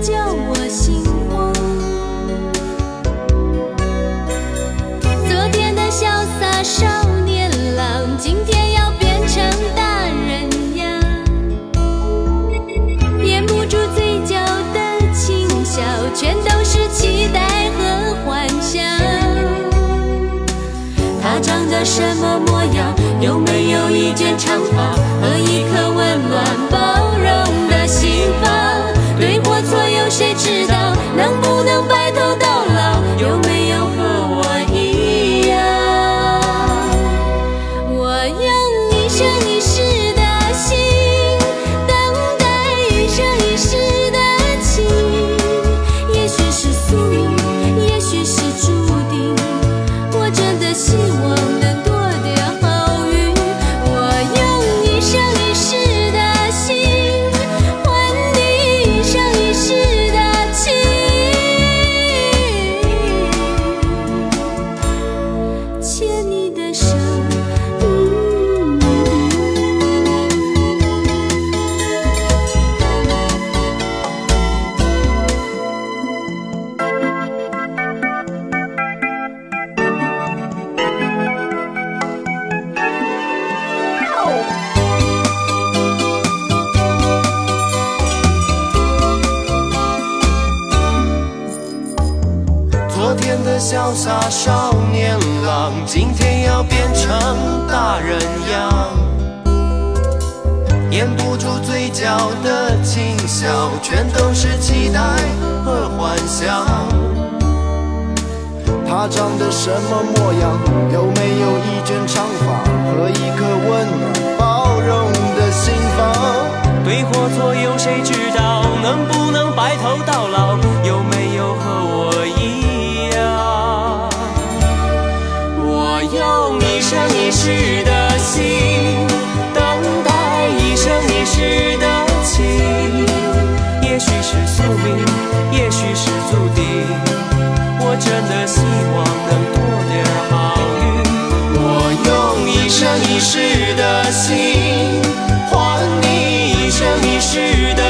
叫我心慌。昨天的潇洒少年郎今天要变成大人样掩不住嘴角的轻笑全都是期待和幻想他长得什么模样？有没有一件长发？我昨天的潇洒少年郎，今天要变成大人样。掩不住嘴角的轻笑，全都是期待和幻想。他长得什么模样？有没有一卷长发和一颗温暖包容的心房？对或错有谁知道？能不心换你一生一世的